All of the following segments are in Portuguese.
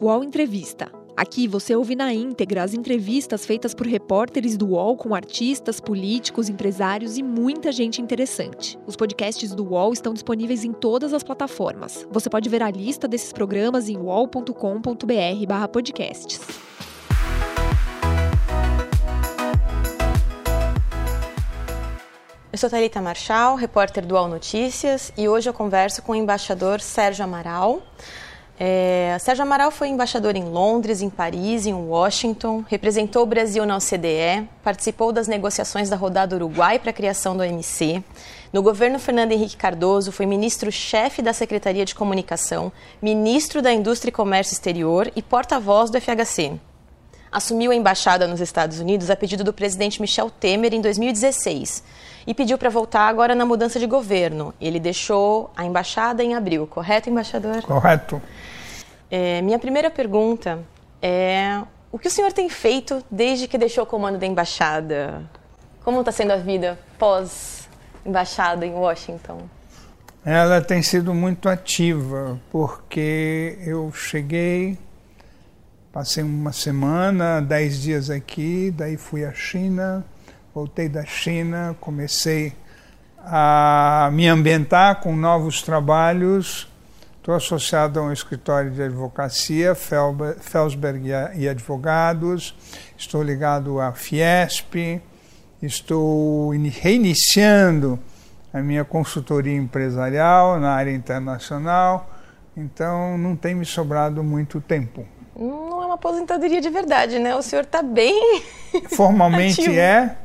UOL Entrevista. Aqui você ouve na íntegra as entrevistas feitas por repórteres do UOL com artistas, políticos, empresários e muita gente interessante. Os podcasts do UOL estão disponíveis em todas as plataformas. Você pode ver a lista desses programas em uol.com.br/podcasts. Eu sou Thalita Marchal, repórter do UOL Notícias, e hoje eu converso com o embaixador Sérgio Amaral. É, Sérgio Amaral foi embaixador em Londres, em Paris, em Washington, representou o Brasil na OCDE, participou das negociações da rodada Uruguai para a criação do OMC. No governo Fernando Henrique Cardoso, foi ministro-chefe da Secretaria de Comunicação, ministro da Indústria e Comércio Exterior e porta-voz do FHC. Assumiu a embaixada nos Estados Unidos a pedido do presidente Michel Temer em 2016 e pediu para voltar agora na mudança de governo. Ele deixou a embaixada em abril, correto, embaixador? Correto. É, minha primeira pergunta é: o que o senhor tem feito desde que deixou o comando da embaixada? Como está sendo a vida pós-embaixada em Washington? Ela tem sido muito ativa, porque eu cheguei, passei uma semana, dez dias aqui, daí fui à China, voltei da China, comecei a me ambientar com novos trabalhos Estou associado a um escritório de advocacia, Felsberg e Advogados, estou ligado à Fiesp, estou reiniciando a minha consultoria empresarial na área internacional, então não tem me sobrado muito tempo. Não é uma aposentadoria de verdade, né? O senhor está bem. Formalmente é,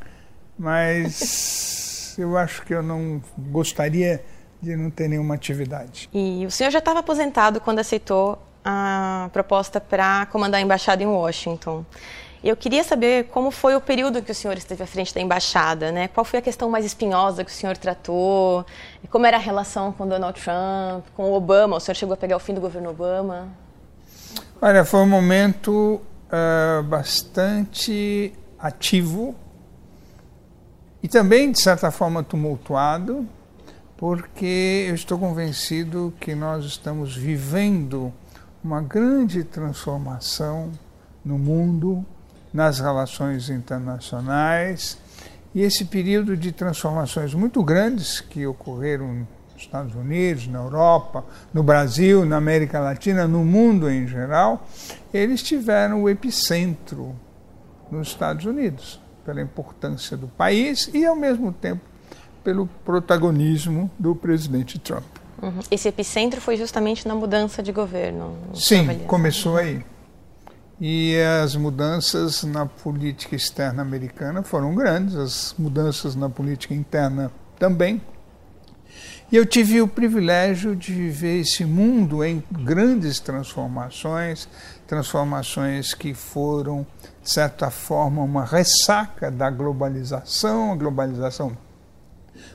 mas eu acho que eu não gostaria de não ter nenhuma atividade. E o senhor já estava aposentado quando aceitou a proposta para comandar a embaixada em Washington. Eu queria saber como foi o período que o senhor esteve à frente da embaixada, né? Qual foi a questão mais espinhosa que o senhor tratou? Como era a relação com Donald Trump, com Obama? O senhor chegou a pegar o fim do governo Obama? Olha, foi um momento uh, bastante ativo e também, de certa forma, tumultuado porque eu estou convencido que nós estamos vivendo uma grande transformação no mundo, nas relações internacionais, e esse período de transformações muito grandes que ocorreram nos Estados Unidos, na Europa, no Brasil, na América Latina, no mundo em geral, eles tiveram o epicentro nos Estados Unidos, pela importância do país e, ao mesmo tempo, pelo protagonismo do presidente Trump. Uhum. Esse epicentro foi justamente na mudança de governo? Sim, começou aí. E as mudanças na política externa americana foram grandes, as mudanças na política interna também. E eu tive o privilégio de viver esse mundo em grandes transformações, transformações que foram, de certa forma, uma ressaca da globalização, a globalização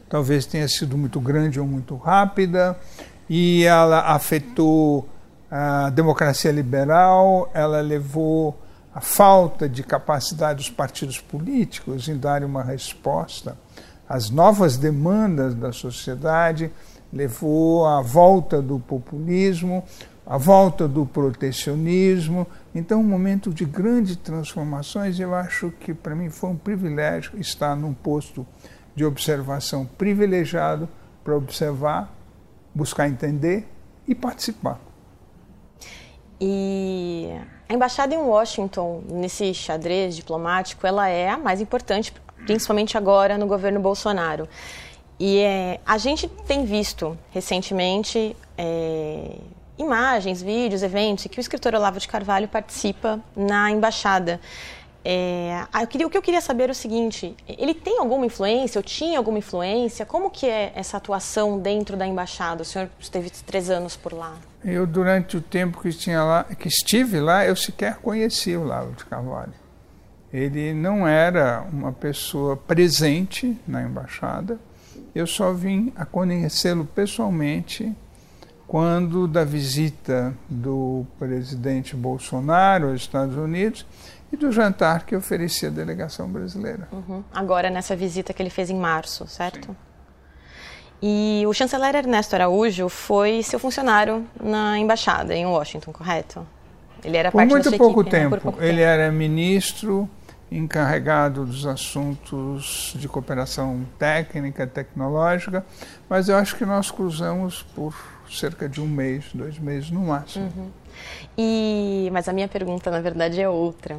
talvez tenha sido muito grande ou muito rápida, e ela afetou a democracia liberal, ela levou a falta de capacidade dos partidos políticos em dar uma resposta às novas demandas da sociedade, levou à volta do populismo, à volta do protecionismo. Então, um momento de grandes transformações, eu acho que para mim foi um privilégio estar num posto de observação privilegiado para observar, buscar entender e participar. E a embaixada em Washington, nesse xadrez diplomático, ela é a mais importante, principalmente agora no governo Bolsonaro. E é, a gente tem visto recentemente é, imagens, vídeos, eventos em que o escritor Olavo de Carvalho participa na embaixada. É, ah, eu queria, o que eu queria saber é o seguinte: ele tem alguma influência, ou tinha alguma influência? Como que é essa atuação dentro da embaixada? O senhor esteve três anos por lá. Eu, durante o tempo que, tinha lá, que estive lá, eu sequer conheci o Lavo de Carvalho. Ele não era uma pessoa presente na embaixada. Eu só vim a conhecê-lo pessoalmente quando da visita do presidente Bolsonaro aos Estados Unidos e do jantar que oferecia a delegação brasileira. Uhum. Agora, nessa visita que ele fez em março, certo? Sim. E o chanceler Ernesto Araújo foi seu funcionário na embaixada em Washington, correto? Ele era por parte muito da pouco equipe, né? tempo. Por pouco ele tempo. era ministro encarregado dos assuntos de cooperação técnica, tecnológica, mas eu acho que nós cruzamos por cerca de um mês, dois meses no máximo. Uhum. E, mas a minha pergunta, na verdade, é outra.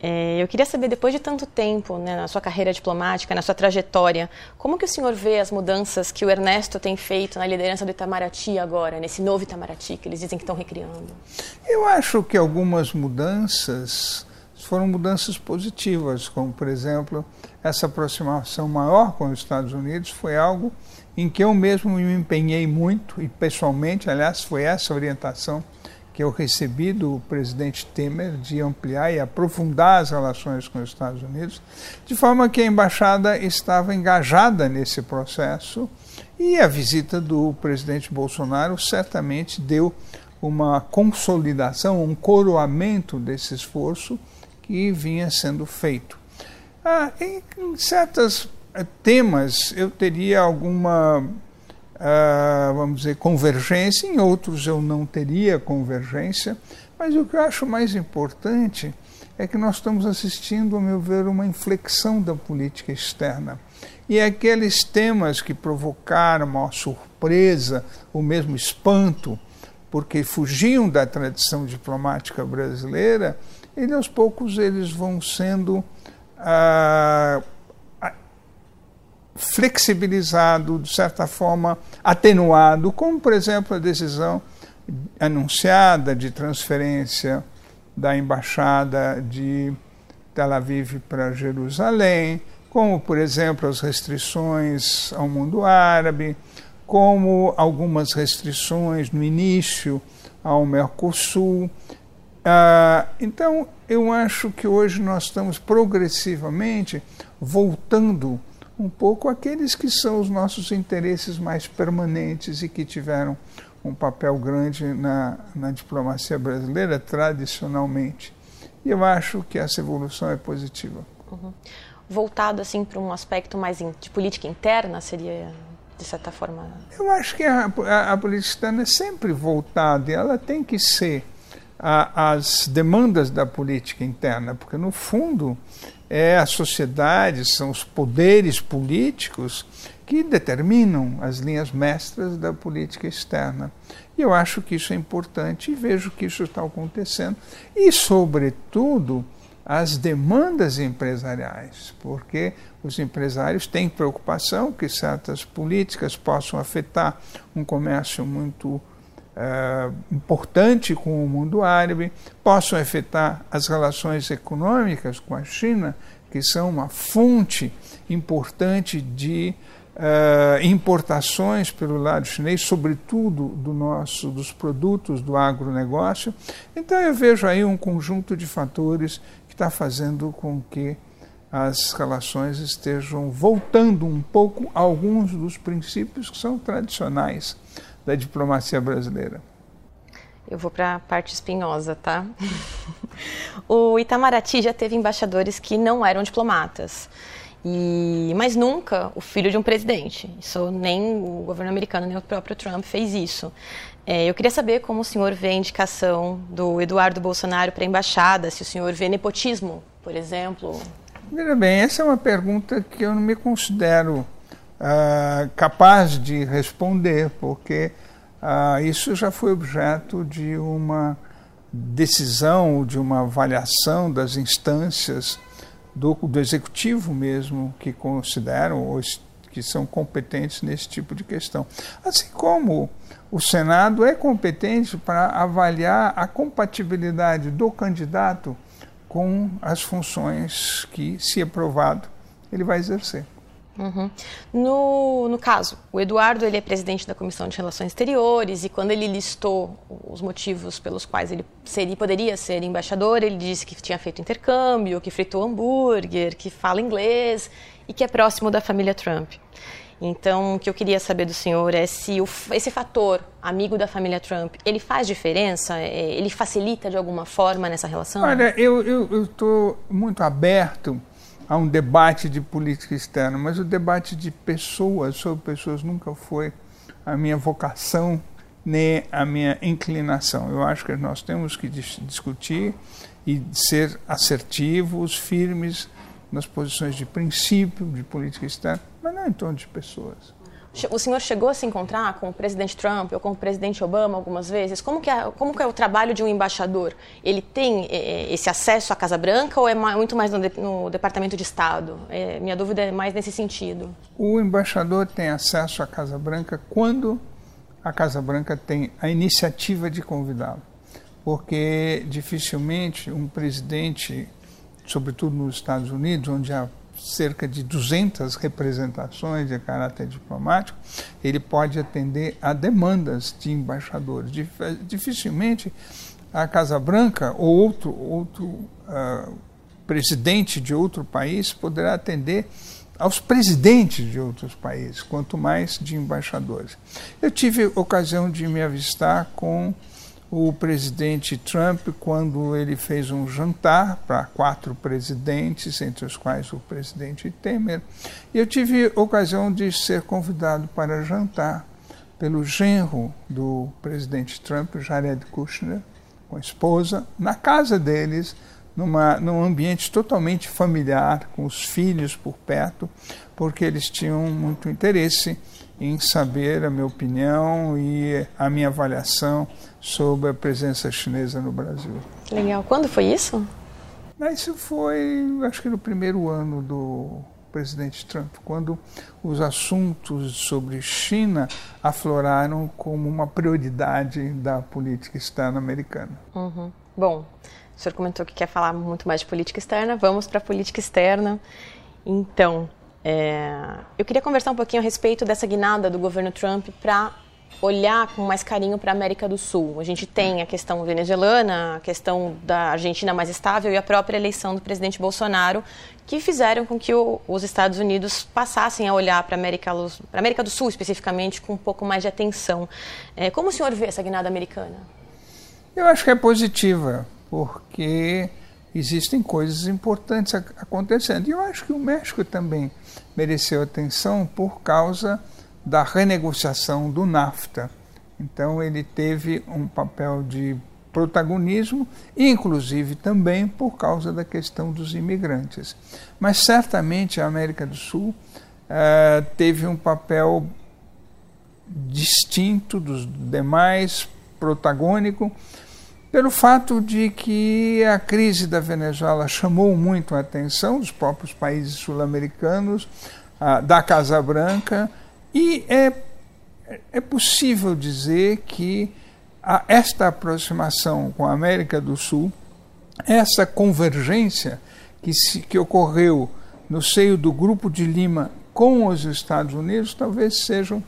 É, eu queria saber, depois de tanto tempo né, na sua carreira diplomática, na sua trajetória, como que o senhor vê as mudanças que o Ernesto tem feito na liderança do Itamaraty agora, nesse novo Itamaraty que eles dizem que estão recriando? Eu acho que algumas mudanças foram mudanças positivas, como, por exemplo, essa aproximação maior com os Estados Unidos foi algo em que eu mesmo me empenhei muito, e pessoalmente, aliás, foi essa orientação que eu recebi do presidente Temer de ampliar e aprofundar as relações com os Estados Unidos, de forma que a embaixada estava engajada nesse processo e a visita do presidente Bolsonaro certamente deu uma consolidação, um coroamento desse esforço que vinha sendo feito. Ah, em, em certos temas eu teria alguma Uh, vamos dizer, convergência, em outros eu não teria convergência, mas o que eu acho mais importante é que nós estamos assistindo, a meu ver, uma inflexão da política externa. E aqueles temas que provocaram uma surpresa, ou mesmo espanto, porque fugiam da tradição diplomática brasileira, eles aos poucos eles vão sendo uh, flexibilizado, de certa forma atenuado, como, por exemplo, a decisão anunciada de transferência da embaixada de Tel Aviv para Jerusalém, como, por exemplo, as restrições ao mundo árabe, como algumas restrições no início ao Mercosul. Ah, então, eu acho que hoje nós estamos progressivamente voltando um pouco aqueles que são os nossos interesses mais permanentes e que tiveram um papel grande na, na diplomacia brasileira tradicionalmente. E eu acho que essa evolução é positiva. Uhum. Voltado assim para um aspecto mais de política interna, seria de certa forma? Eu acho que a, a, a política externa é sempre voltada e ela tem que ser às demandas da política interna, porque no fundo é a sociedade, são os poderes políticos que determinam as linhas mestras da política externa. E eu acho que isso é importante e vejo que isso está acontecendo. E, sobretudo, as demandas empresariais, porque os empresários têm preocupação que certas políticas possam afetar um comércio muito Uh, importante com o mundo árabe, possam afetar as relações econômicas com a China, que são uma fonte importante de uh, importações pelo lado chinês, sobretudo do nosso, dos produtos do agronegócio. Então eu vejo aí um conjunto de fatores que está fazendo com que as relações estejam voltando um pouco a alguns dos princípios que são tradicionais da diplomacia brasileira. Eu vou para a parte espinhosa, tá? o Itamaraty já teve embaixadores que não eram diplomatas. E, mas nunca o filho de um presidente. Isso nem o governo americano, nem o próprio Trump fez isso. É, eu queria saber como o senhor vê a indicação do Eduardo Bolsonaro para a embaixada, se o senhor vê nepotismo, por exemplo. Veja bem, essa é uma pergunta que eu não me considero uh, capaz de responder, porque uh, isso já foi objeto de uma decisão, de uma avaliação das instâncias do, do executivo mesmo, que consideram ou que são competentes nesse tipo de questão. Assim como o Senado é competente para avaliar a compatibilidade do candidato com as funções que, se aprovado, ele vai exercer. Uhum. No, no caso, o Eduardo ele é presidente da Comissão de Relações Exteriores e quando ele listou os motivos pelos quais ele seria, poderia ser embaixador, ele disse que tinha feito intercâmbio, que fritou hambúrguer, que fala inglês e que é próximo da família Trump. Então, o que eu queria saber do senhor é se o, esse fator, amigo da família Trump, ele faz diferença? É, ele facilita de alguma forma nessa relação? Olha, eu estou muito aberto a um debate de política externa, mas o debate de pessoas sobre pessoas nunca foi a minha vocação nem a minha inclinação. Eu acho que nós temos que dis discutir e ser assertivos, firmes nas posições de princípio, de política externa, mas não em torno de pessoas. O senhor chegou a se encontrar com o presidente Trump ou com o presidente Obama algumas vezes? Como que é, como que é o trabalho de um embaixador? Ele tem é, esse acesso à Casa Branca ou é muito mais no, de, no Departamento de Estado? É, minha dúvida é mais nesse sentido. O embaixador tem acesso à Casa Branca quando a Casa Branca tem a iniciativa de convidá-lo. Porque dificilmente um presidente, sobretudo nos Estados Unidos, onde há cerca de 200 representações de caráter diplomático, ele pode atender a demandas de embaixadores. Dificilmente a Casa Branca ou outro, outro uh, presidente de outro país poderá atender aos presidentes de outros países, quanto mais de embaixadores. Eu tive ocasião de me avistar com o presidente Trump quando ele fez um jantar para quatro presidentes, entre os quais o presidente Temer. E eu tive ocasião de ser convidado para jantar pelo genro do presidente Trump, Jared Kushner, com a esposa, na casa deles, numa, num ambiente totalmente familiar, com os filhos por perto, porque eles tinham muito interesse em saber a minha opinião e a minha avaliação sobre a presença chinesa no Brasil. Legal. Quando foi isso? Isso foi, acho que no primeiro ano do presidente Trump, quando os assuntos sobre China afloraram como uma prioridade da política externa americana. Uhum. Bom, o senhor comentou que quer falar muito mais de política externa, vamos para a política externa. Então, é, eu queria conversar um pouquinho a respeito dessa guinada do governo Trump para olhar com mais carinho para a América do Sul. A gente tem a questão venezuelana, a questão da Argentina mais estável e a própria eleição do presidente Bolsonaro, que fizeram com que o, os Estados Unidos passassem a olhar para a América, América, do Sul, especificamente, com um pouco mais de atenção. É, como o senhor vê essa guinada americana? Eu acho que é positiva, porque existem coisas importantes acontecendo. E eu acho que o México também mereceu atenção por causa da renegociação do NAFTA. Então ele teve um papel de protagonismo, inclusive também por causa da questão dos imigrantes. Mas certamente a América do Sul uh, teve um papel distinto dos demais, protagônico, pelo fato de que a crise da Venezuela chamou muito a atenção dos próprios países sul-americanos, uh, da Casa Branca, e é, é possível dizer que a, esta aproximação com a América do Sul, essa convergência que, se, que ocorreu no seio do Grupo de Lima com os Estados Unidos, talvez seja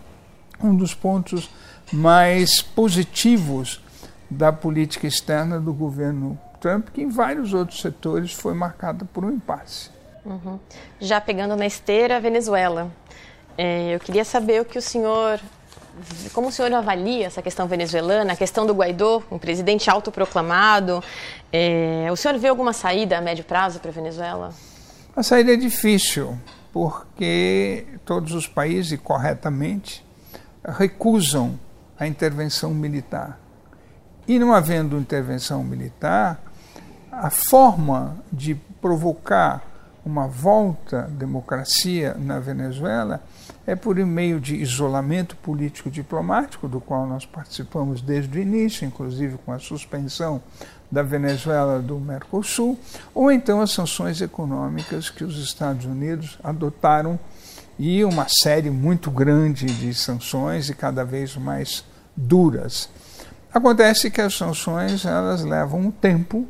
um dos pontos mais positivos da política externa do governo Trump, que em vários outros setores foi marcada por um impasse. Uhum. Já pegando na esteira, a Venezuela. É, eu queria saber o que o senhor, como o senhor avalia essa questão venezuelana, a questão do Guaidó, um presidente autoproclamado. É, o senhor vê alguma saída a médio prazo para a Venezuela? A saída é difícil, porque todos os países, corretamente, recusam a intervenção militar. E não havendo intervenção militar, a forma de provocar uma volta à democracia na Venezuela é por meio de isolamento político diplomático, do qual nós participamos desde o início, inclusive com a suspensão da Venezuela do Mercosul, ou então as sanções econômicas que os Estados Unidos adotaram e uma série muito grande de sanções e cada vez mais duras. Acontece que as sanções elas levam um tempo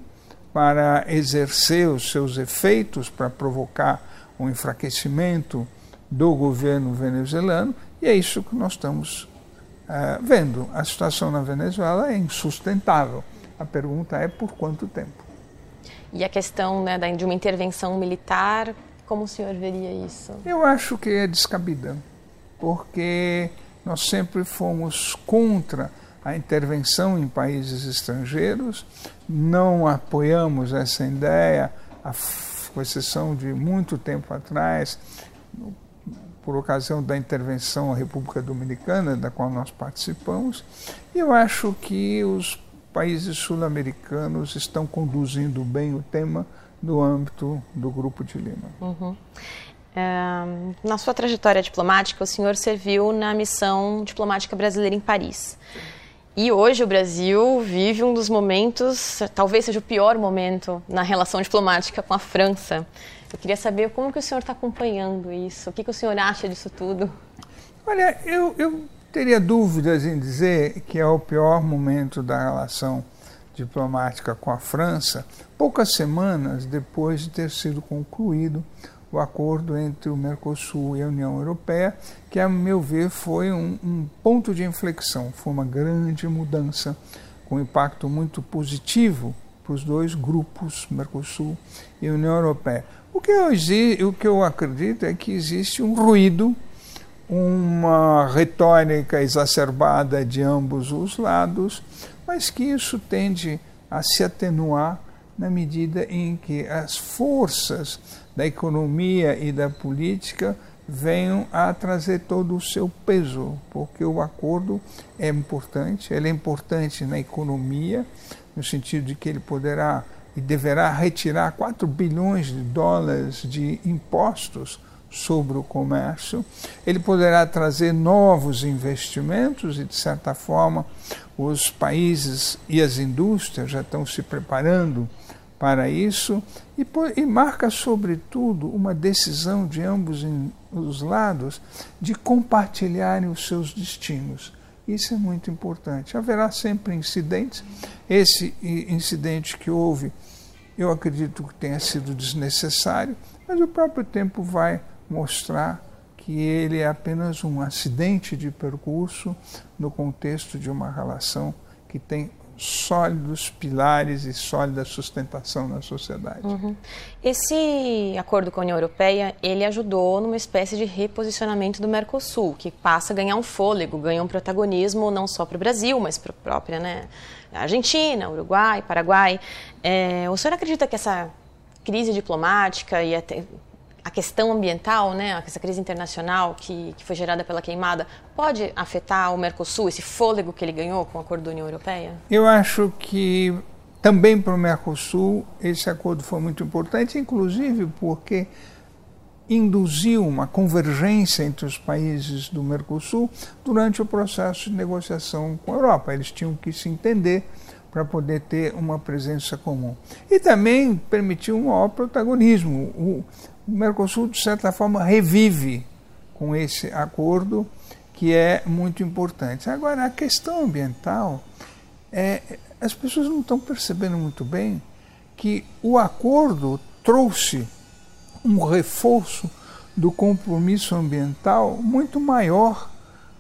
para exercer os seus efeitos, para provocar um enfraquecimento do governo venezuelano, e é isso que nós estamos uh, vendo. A situação na Venezuela é insustentável. A pergunta é por quanto tempo. E a questão né, de uma intervenção militar, como o senhor veria isso? Eu acho que é descabida, porque nós sempre fomos contra a intervenção em países estrangeiros, não apoiamos essa ideia, com exceção de muito tempo atrás, por ocasião da intervenção à República Dominicana, da qual nós participamos, e eu acho que os países sul-americanos estão conduzindo bem o tema no âmbito do Grupo de Lima. Uhum. É, na sua trajetória diplomática, o senhor serviu na missão diplomática brasileira em Paris. E hoje o Brasil vive um dos momentos, talvez seja o pior momento na relação diplomática com a França. Eu queria saber como que o senhor está acompanhando isso, o que, que o senhor acha disso tudo? Olha, eu, eu teria dúvidas em dizer que é o pior momento da relação diplomática com a França, poucas semanas depois de ter sido concluído o acordo entre o Mercosul e a União Europeia, que, a meu ver, foi um, um ponto de inflexão, foi uma grande mudança, com impacto muito positivo para os dois grupos, Mercosul e União Europeia. O que, eu, o que eu acredito é que existe um ruído, uma retórica exacerbada de ambos os lados, mas que isso tende a se atenuar na medida em que as forças da economia e da política venham a trazer todo o seu peso, porque o acordo é importante, ele é importante na economia, no sentido de que ele poderá e deverá retirar 4 bilhões de dólares de impostos sobre o comércio, ele poderá trazer novos investimentos e, de certa forma, os países e as indústrias já estão se preparando para isso e, e, marca, sobretudo, uma decisão de ambos os lados de compartilharem os seus destinos. Isso é muito importante. Haverá sempre incidentes. Esse incidente que houve, eu acredito que tenha sido desnecessário, mas o próprio tempo vai mostrar que ele é apenas um acidente de percurso no contexto de uma relação que tem sólidos pilares e sólida sustentação na sociedade. Uhum. Esse acordo com a União Europeia, ele ajudou numa espécie de reposicionamento do Mercosul, que passa a ganhar um fôlego, ganha um protagonismo não só para o Brasil, mas para a própria né, Argentina, Uruguai, Paraguai. É, o senhor acredita que essa crise diplomática e até a questão ambiental, né, essa crise internacional que, que foi gerada pela queimada, pode afetar o Mercosul, esse fôlego que ele ganhou com o acordo da União Europeia? Eu acho que também para o Mercosul esse acordo foi muito importante, inclusive porque induziu uma convergência entre os países do Mercosul durante o processo de negociação com a Europa. Eles tinham que se entender para poder ter uma presença comum. E também permitiu um maior protagonismo. O, Mercosul, de certa forma, revive com esse acordo, que é muito importante. Agora, a questão ambiental, é, as pessoas não estão percebendo muito bem que o acordo trouxe um reforço do compromisso ambiental muito maior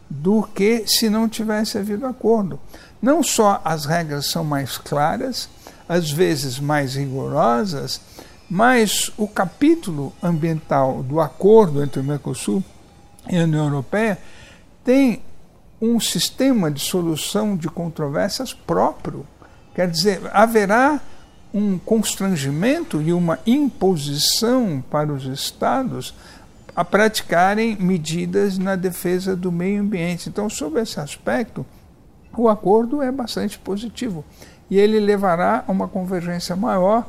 do que se não tivesse havido acordo. Não só as regras são mais claras, às vezes mais rigorosas, mas o capítulo ambiental do acordo entre o Mercosul e a União Europeia tem um sistema de solução de controvérsias próprio. Quer dizer, haverá um constrangimento e uma imposição para os Estados a praticarem medidas na defesa do meio ambiente. Então, sob esse aspecto, o acordo é bastante positivo e ele levará a uma convergência maior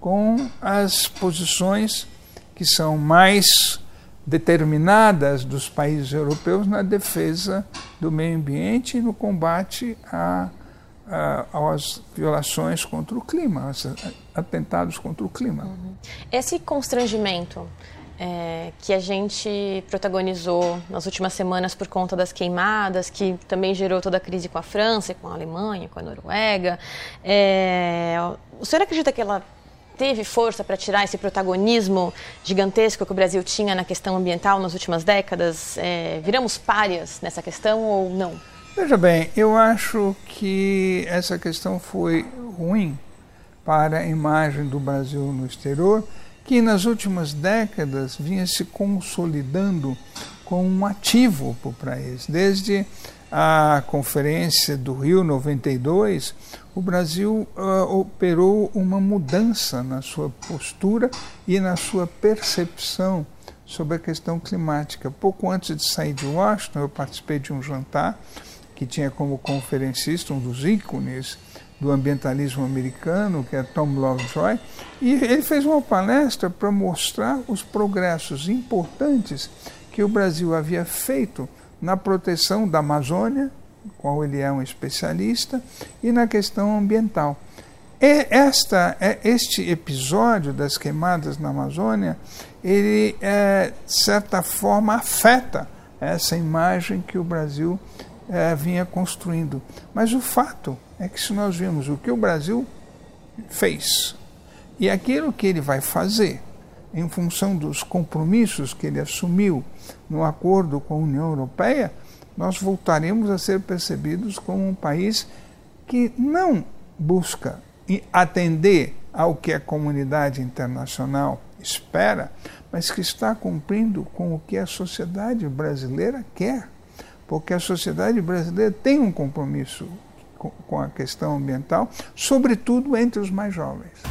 com as posições que são mais determinadas dos países europeus na defesa do meio ambiente e no combate a, às violações contra o clima, aos atentados contra o clima. Uhum. Esse constrangimento é, que a gente protagonizou nas últimas semanas por conta das queimadas, que também gerou toda a crise com a França, com a Alemanha, com a Noruega. É, o senhor acredita que ela teve força para tirar esse protagonismo gigantesco que o Brasil tinha na questão ambiental nas últimas décadas? É, viramos párias nessa questão ou não? Veja bem, eu acho que essa questão foi ruim para a imagem do Brasil no exterior, que nas últimas décadas vinha se consolidando como um ativo para o país. Desde a Conferência do Rio 92, o Brasil uh, operou uma mudança na sua postura e na sua percepção sobre a questão climática. Pouco antes de sair de Washington, eu participei de um jantar que tinha como conferencista um dos ícones do ambientalismo americano, que é Tom Lovejoy, e ele fez uma palestra para mostrar os progressos importantes que o Brasil havia feito na proteção da Amazônia, qual ele é um especialista, e na questão ambiental. E esta, é, este episódio das queimadas na Amazônia, ele, é, de certa forma, afeta essa imagem que o Brasil é, vinha construindo. Mas o fato é que, se nós vimos o que o Brasil fez e aquilo que ele vai fazer, em função dos compromissos que ele assumiu no acordo com a União Europeia, nós voltaremos a ser percebidos como um país que não busca atender ao que a comunidade internacional espera, mas que está cumprindo com o que a sociedade brasileira quer. Porque a sociedade brasileira tem um compromisso com a questão ambiental, sobretudo entre os mais jovens.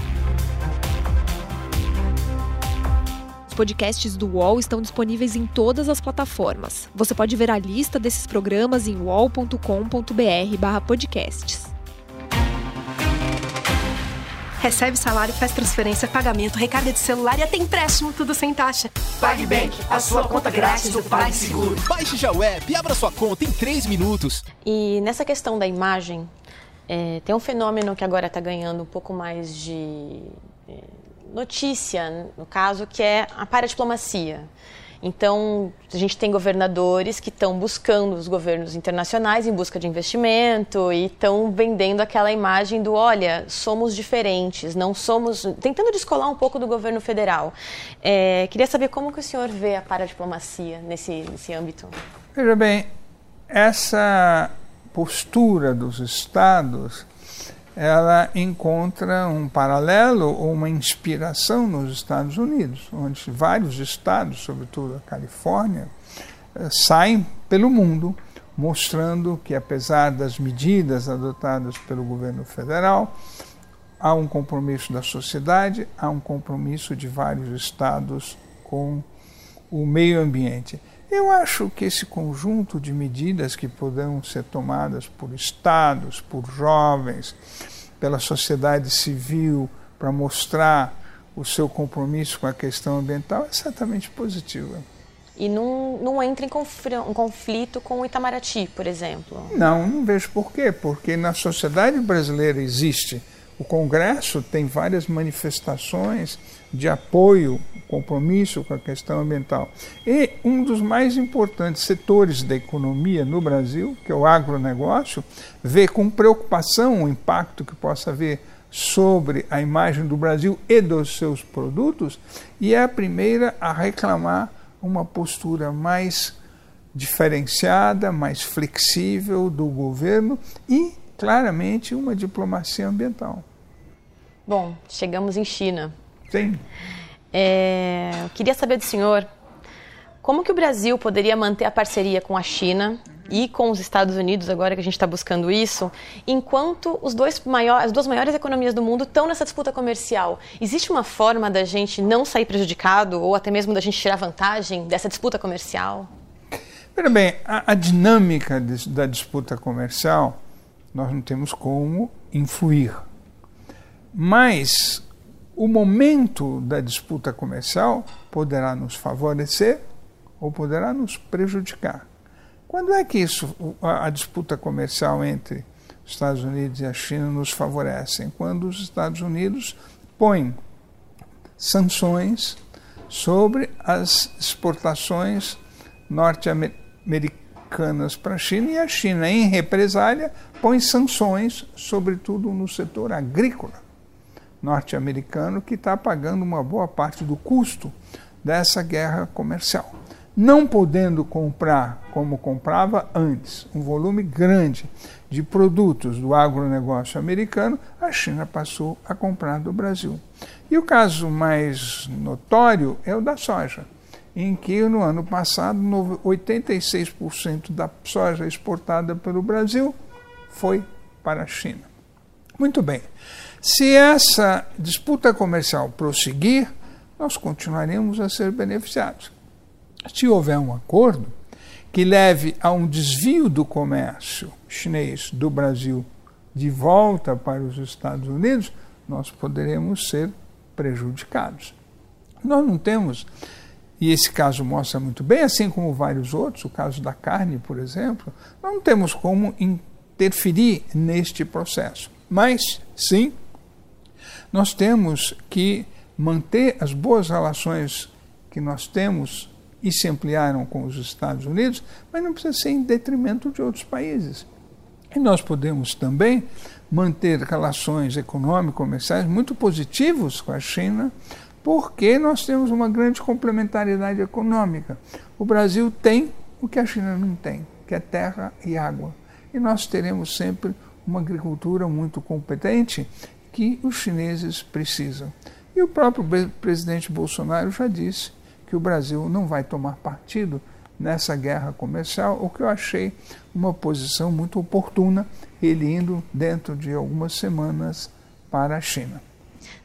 Os podcasts do UOL estão disponíveis em todas as plataformas. Você pode ver a lista desses programas em uol.com.br/podcasts. Recebe salário, faz transferência, pagamento, recarga de celular e até empréstimo, tudo sem taxa. PagBank, a sua conta grátis do PagSeguro. Baixe já o app e abra sua conta em 3 minutos. E nessa questão da imagem, é, tem um fenômeno que agora está ganhando um pouco mais de é, notícia, no caso, que é a paradiplomacia. Então, a gente tem governadores que estão buscando os governos internacionais em busca de investimento e estão vendendo aquela imagem do, olha, somos diferentes, não somos... Tentando descolar um pouco do governo federal. É, queria saber como que o senhor vê a paradiplomacia nesse, nesse âmbito. Veja bem, essa postura dos estados ela encontra um paralelo ou uma inspiração nos Estados Unidos, onde vários estados, sobretudo a Califórnia, eh, saem pelo mundo mostrando que, apesar das medidas adotadas pelo governo federal, há um compromisso da sociedade, há um compromisso de vários estados com o meio ambiente. Eu acho que esse conjunto de medidas que poderão ser tomadas por estados, por jovens, pela sociedade civil, para mostrar o seu compromisso com a questão ambiental, é certamente positiva. E não, não entra em conflito com o Itamaraty, por exemplo? Não, não vejo por quê. Porque na sociedade brasileira existe o Congresso tem várias manifestações de apoio, compromisso com a questão ambiental. E um dos mais importantes setores da economia no Brasil, que é o agronegócio, vê com preocupação o impacto que possa haver sobre a imagem do Brasil e dos seus produtos, e é a primeira a reclamar uma postura mais diferenciada, mais flexível do governo e claramente uma diplomacia ambiental. Bom, chegamos em China. Sim. É, eu queria saber do senhor como que o Brasil poderia manter a parceria com a China e com os Estados Unidos, agora que a gente está buscando isso, enquanto os dois as duas maiores economias do mundo estão nessa disputa comercial. Existe uma forma da gente não sair prejudicado ou até mesmo da gente tirar vantagem dessa disputa comercial? Veja bem, a, a dinâmica de, da disputa comercial nós não temos como influir. Mas o momento da disputa comercial poderá nos favorecer ou poderá nos prejudicar. Quando é que isso, a, disputa comercial entre os Estados Unidos e a China nos favorece? Quando os Estados Unidos põem sanções sobre as exportações norte-americanas americanas para a China e a China, em represália, põe sanções, sobretudo no setor agrícola norte-americano, que está pagando uma boa parte do custo dessa guerra comercial. Não podendo comprar como comprava antes, um volume grande de produtos do agronegócio americano, a China passou a comprar do Brasil. E o caso mais notório é o da soja em que no ano passado 86% da soja exportada pelo Brasil foi para a China. Muito bem. Se essa disputa comercial prosseguir, nós continuaremos a ser beneficiados. se houver um acordo que leve a um desvio do comércio chinês do Brasil de volta para os Estados Unidos, nós poderemos ser prejudicados. Nós não temos, e esse caso mostra muito bem, assim como vários outros, o caso da carne, por exemplo, não temos como interferir neste processo. Mas, sim, nós temos que manter as boas relações que nós temos e se ampliaram com os Estados Unidos, mas não precisa ser em detrimento de outros países. E nós podemos também manter relações econômico-comerciais muito positivos com a China, porque nós temos uma grande complementariedade econômica. O Brasil tem o que a China não tem, que é terra e água. E nós teremos sempre uma agricultura muito competente que os chineses precisam. E o próprio presidente Bolsonaro já disse que o Brasil não vai tomar partido nessa guerra comercial, o que eu achei uma posição muito oportuna, ele indo dentro de algumas semanas para a China.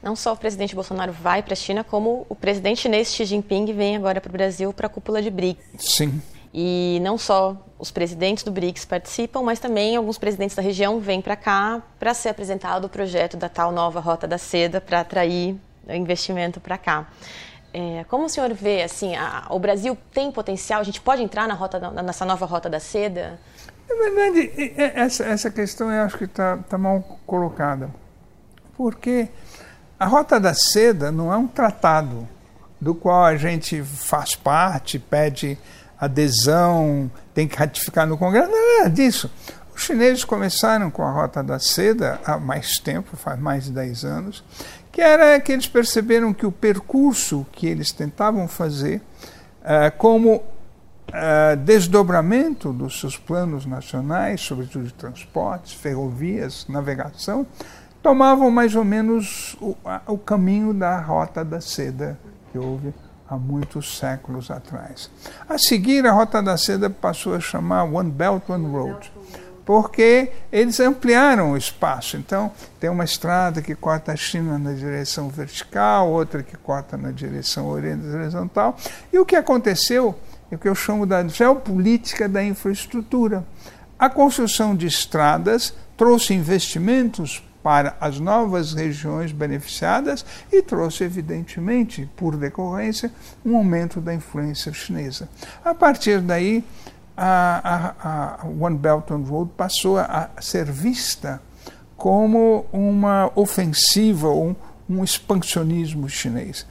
Não só o presidente Bolsonaro vai para a China, como o presidente chinês Xi Jinping vem agora para o Brasil para a cúpula de BRICS. Sim. E não só os presidentes do BRICS participam, mas também alguns presidentes da região vêm para cá para ser apresentado o projeto da tal nova Rota da Seda para atrair investimento para cá. É, como o senhor vê, assim, a, o Brasil tem potencial? A gente pode entrar na rota, nessa nova Rota da Seda? Na verdade, essa, essa questão eu acho que está tá mal colocada. Porque a Rota da Seda não é um tratado do qual a gente faz parte, pede adesão, tem que ratificar no Congresso, não é nada disso. Os chineses começaram com a Rota da Seda há mais tempo, faz mais de 10 anos, que era que eles perceberam que o percurso que eles tentavam fazer uh, como uh, desdobramento dos seus planos nacionais, sobretudo de transportes, ferrovias, navegação, tomavam mais ou menos o, o caminho da Rota da Seda que houve há muitos séculos atrás. A seguir, a Rota da Seda passou a chamar One Belt, One Road, porque eles ampliaram o espaço. Então, tem uma estrada que corta a China na direção vertical, outra que corta na direção horizontal. E o que aconteceu é o que eu chamo da geopolítica da infraestrutura. A construção de estradas trouxe investimentos para as novas regiões beneficiadas e trouxe, evidentemente, por decorrência, um aumento da influência chinesa. A partir daí, a, a, a One Belt One Road passou a, ser vista como uma ofensiva, um, um expansionismo chinês.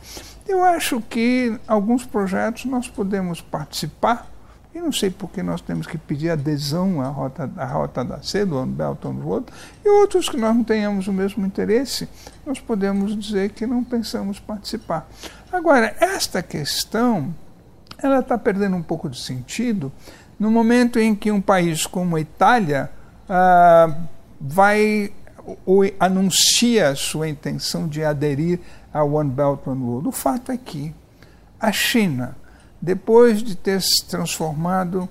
Eu acho que alguns projetos nós podemos participar e não sei por que nós temos que pedir adesão à rota, à rota da seda, ao Belton Road, e outros que nós não tenhamos o mesmo interesse, nós podemos dizer que não pensamos participar. Agora, esta questão, ela está perdendo um pouco de sentido no momento em que um país como a Itália ah, vai ou anuncia sua intenção de aderir ao One Belt One Road. O fato é que a China depois de ter se transformado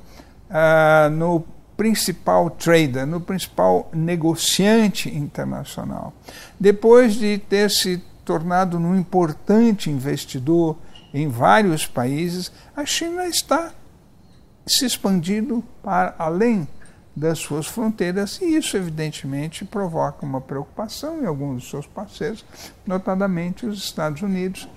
uh, no principal trader, no principal negociante internacional, depois de ter se tornado um importante investidor em vários países, a China está se expandindo para além das suas fronteiras e isso evidentemente provoca uma preocupação em alguns dos seus parceiros, notadamente os Estados Unidos,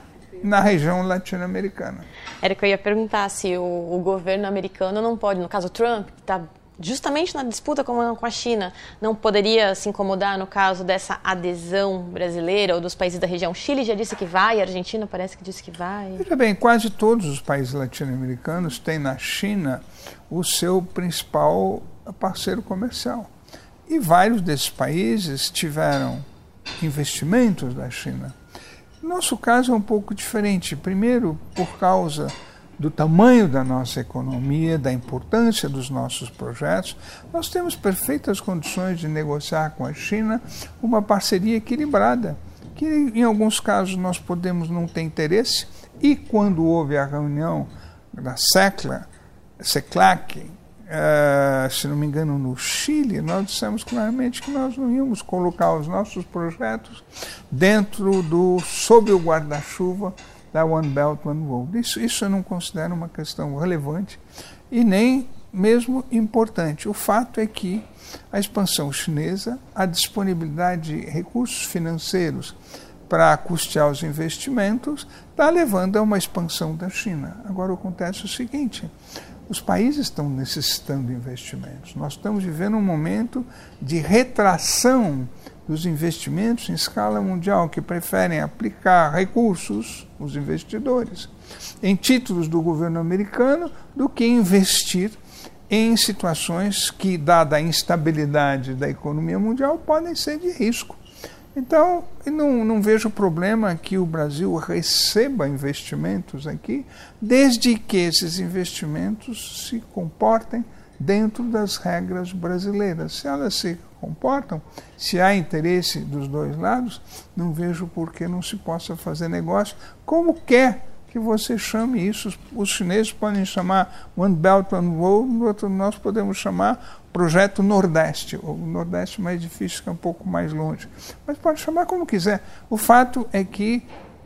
na região latino-americana. Era que eu ia perguntar se o, o, governo americano não pode, no caso Trump, que está justamente na disputa com, com a China, não poderia se incomodar no caso dessa adesão brasileira ou dos países da região? Chile já disse que vai, a Argentina parece que disse que vai. Veja bem, quase todos os países latino-americanos têm na China o seu principal parceiro comercial. E vários desses países tiveram investimentos da China nosso caso é um pouco diferente. Primeiro, por causa do tamanho da nossa economia, da importância dos nossos projetos, nós temos perfeitas condições de negociar com a China uma parceria equilibrada, que em alguns casos nós podemos não ter interesse, e quando houve a reunião da SECLA, SECLAC, uh, se não me engano, no Chile, nós dissemos claramente que nós não íamos colocar os nossos projetos dentro do, sob o guarda-chuva da One Belt, One Road. Isso, isso eu não considero uma questão relevante e nem mesmo importante. O fato é que a expansão chinesa, a disponibilidade de recursos financeiros para custear os investimentos, está levando a uma expansão da China. Agora acontece o seguinte: os países estão necessitando de investimentos. Nós estamos vivendo um momento de retração dos investimentos em escala mundial que preferem aplicar recursos, os investidores, em títulos do governo americano do que investir em situações que, dada a instabilidade da economia mundial, podem ser de risco. Então, não, não vejo problema que o Brasil receba investimentos aqui, desde que esses investimentos se comportem dentro das regras brasileiras. Se elas se comportam, se há interesse dos dois lados, não vejo por que não se possa fazer negócio como quer que você chame isso. Os chineses podem chamar One Belt, One Road, nós podemos chamar Projeto Nordeste. O Nordeste mais difícil, que é um pouco mais longe. Mas pode chamar como quiser. O fato é que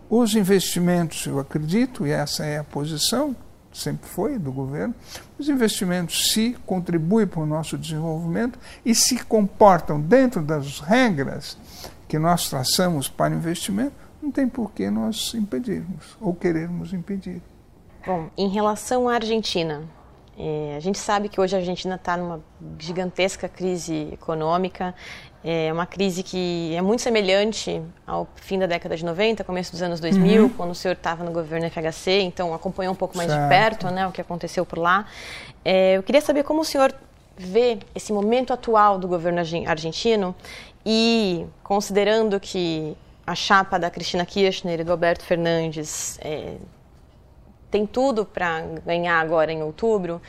os investimentos, eu acredito, e essa é a posição, sempre foi do governo, os investimentos se contribuem para o nosso desenvolvimento e se comportam dentro das regras que nós traçamos para investimento, não tem por que nós impedirmos ou querermos impedir. Bom, em relação à Argentina, é, a gente sabe que hoje a Argentina está numa gigantesca crise econômica, é uma crise que é muito semelhante ao fim da década de 90, começo dos anos 2000, uhum. quando o senhor estava no governo FHC, então acompanhou um pouco mais certo. de perto né, o que aconteceu por lá. É, eu queria saber como o senhor vê esse momento atual do governo argentino e considerando que a chapa da Cristina Kirchner e do Alberto Fernandes é, tem tudo para ganhar agora em outubro,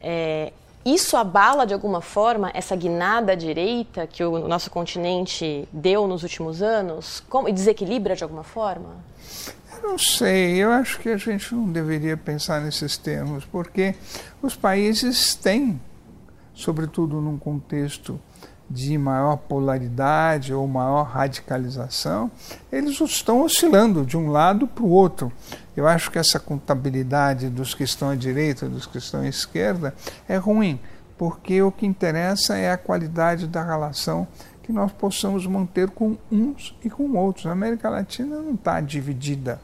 é, isso abala de alguma forma essa guinada à direita que o nosso continente deu nos últimos anos? Como, e desequilibra de alguma forma? Eu não sei, eu acho que a gente não deveria pensar nesses termos, porque os países têm, sobretudo num contexto de maior polaridade ou maior radicalização, eles estão oscilando de um lado para o outro. Eu acho que essa contabilidade dos que estão à direita, dos que estão à esquerda, é ruim, porque o que interessa é a qualidade da relação que nós possamos manter com uns e com outros. A América Latina não está dividida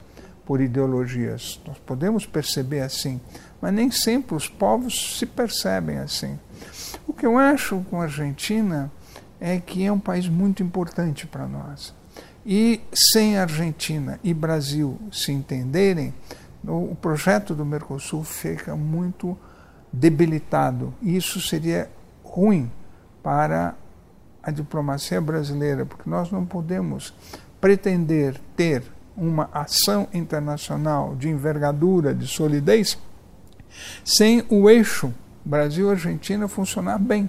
por ideologias. Nós podemos perceber assim, mas nem sempre os povos se percebem assim. O que eu acho com a Argentina é que é um país muito importante para nós. E sem Argentina e Brasil se entenderem, o projeto do Mercosul fica muito debilitado. E isso seria ruim para a diplomacia brasileira, porque nós não podemos pretender ter uma ação internacional de envergadura, de solidez, sem o eixo Brasil-Argentina funcionar bem.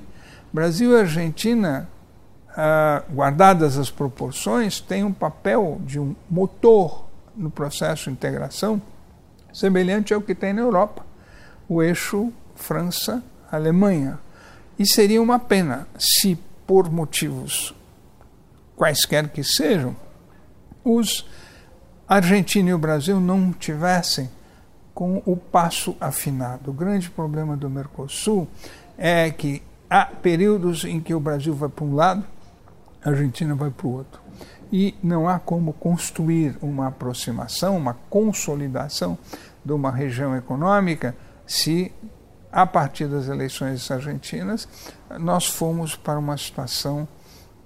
Brasil e Argentina, ah, guardadas as proporções, têm um papel de um motor no processo de integração semelhante ao que tem na Europa, o eixo França-Alemanha. E seria uma pena se, por motivos quaisquer que sejam, os Argentina e o Brasil não tivessem com o passo afinado. O grande problema do Mercosul é que há períodos em que o Brasil vai para um lado, a Argentina vai para o outro. E não há como construir uma aproximação, uma consolidação de uma região econômica se, a partir das eleições argentinas, nós fomos para uma situação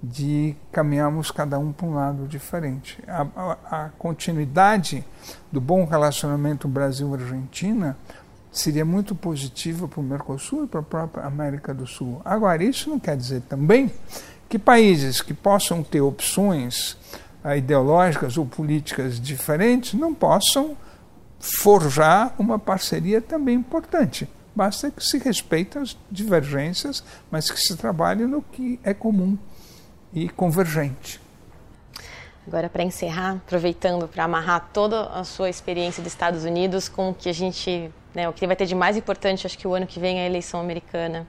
de caminharmos cada um para um lado diferente. A, a, a continuidade do bom relacionamento Brasil-Argentina seria muito positiva para o Mercosul e para a própria América do Sul. Agora, isso não quer dizer também que países que possam ter opções uh, ideológicas ou políticas diferentes não possam forjar uma parceria também importante. Basta que se respeitem as divergências, mas que se trabalhe no que é comum e convergente. Agora, para encerrar, aproveitando para amarrar toda a sua experiência dos Estados Unidos com o que a gente, né, o que vai ter de mais importante, acho que o ano que vem é a eleição americana.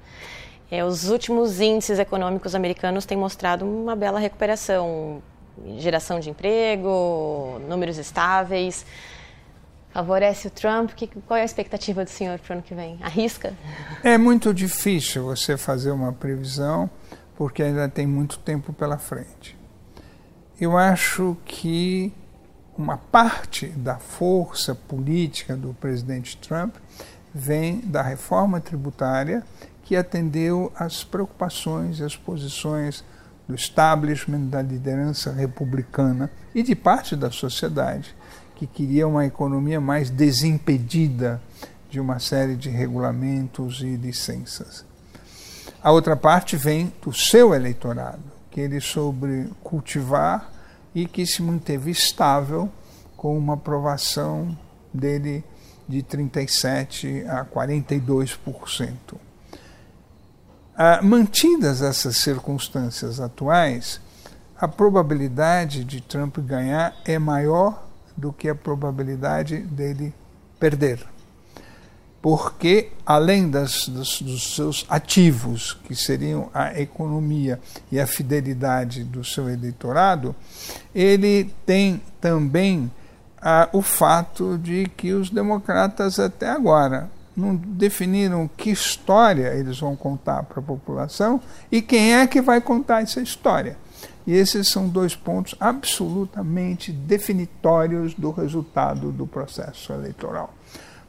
É, os últimos índices econômicos americanos têm mostrado uma bela recuperação, geração de emprego, números estáveis. Favorece o Trump? Que, qual é a expectativa do senhor para o ano que vem? Arrisca? É muito difícil você fazer uma previsão, porque ainda tem muito tempo pela frente. Eu acho que uma parte da força política do presidente Trump vem da reforma tributária que atendeu às preocupações e às posições do establishment, da liderança republicana e de parte da sociedade que queria uma economia mais desimpedida de uma série de regulamentos e licenças. A outra parte vem do seu eleitorado, que ele soube cultivar e que se manteve estável com uma aprovação dele de 37 a 42%. Ah, mantidas essas circunstâncias atuais, a probabilidade de Trump ganhar é maior do que a probabilidade dele perder. Porque, além das, dos, dos, seus ativos, que seriam a economia e a fidelidade do seu eleitorado, ele tem também ah, o fato de que os democratas, até agora, não definiram que história eles vão contar para a população e quem é que vai contar essa história. E esses são dois pontos absolutamente definitórios do resultado do processo eleitoral.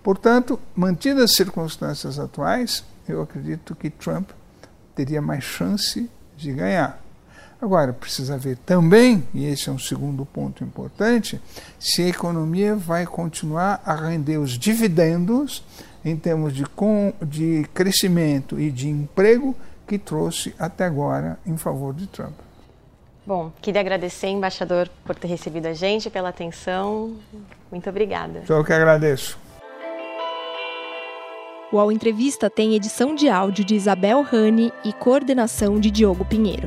Portanto, mantidas as circunstâncias atuais, eu acredito que Trump teria mais chance de ganhar. Agora, precisa ver também, e esse é um segundo ponto importante, se a economia vai continuar a render os dividendos em termos de, com, de crescimento e de emprego que trouxe até agora em favor de Trump. Bom, queria agradecer, embaixador, por ter recebido a gente, pela atenção. Muito obrigada. Sou eu que agradeço. O All Entrevista tem edição de áudio de Isabel Rani e coordenação de Diogo Pinheiro.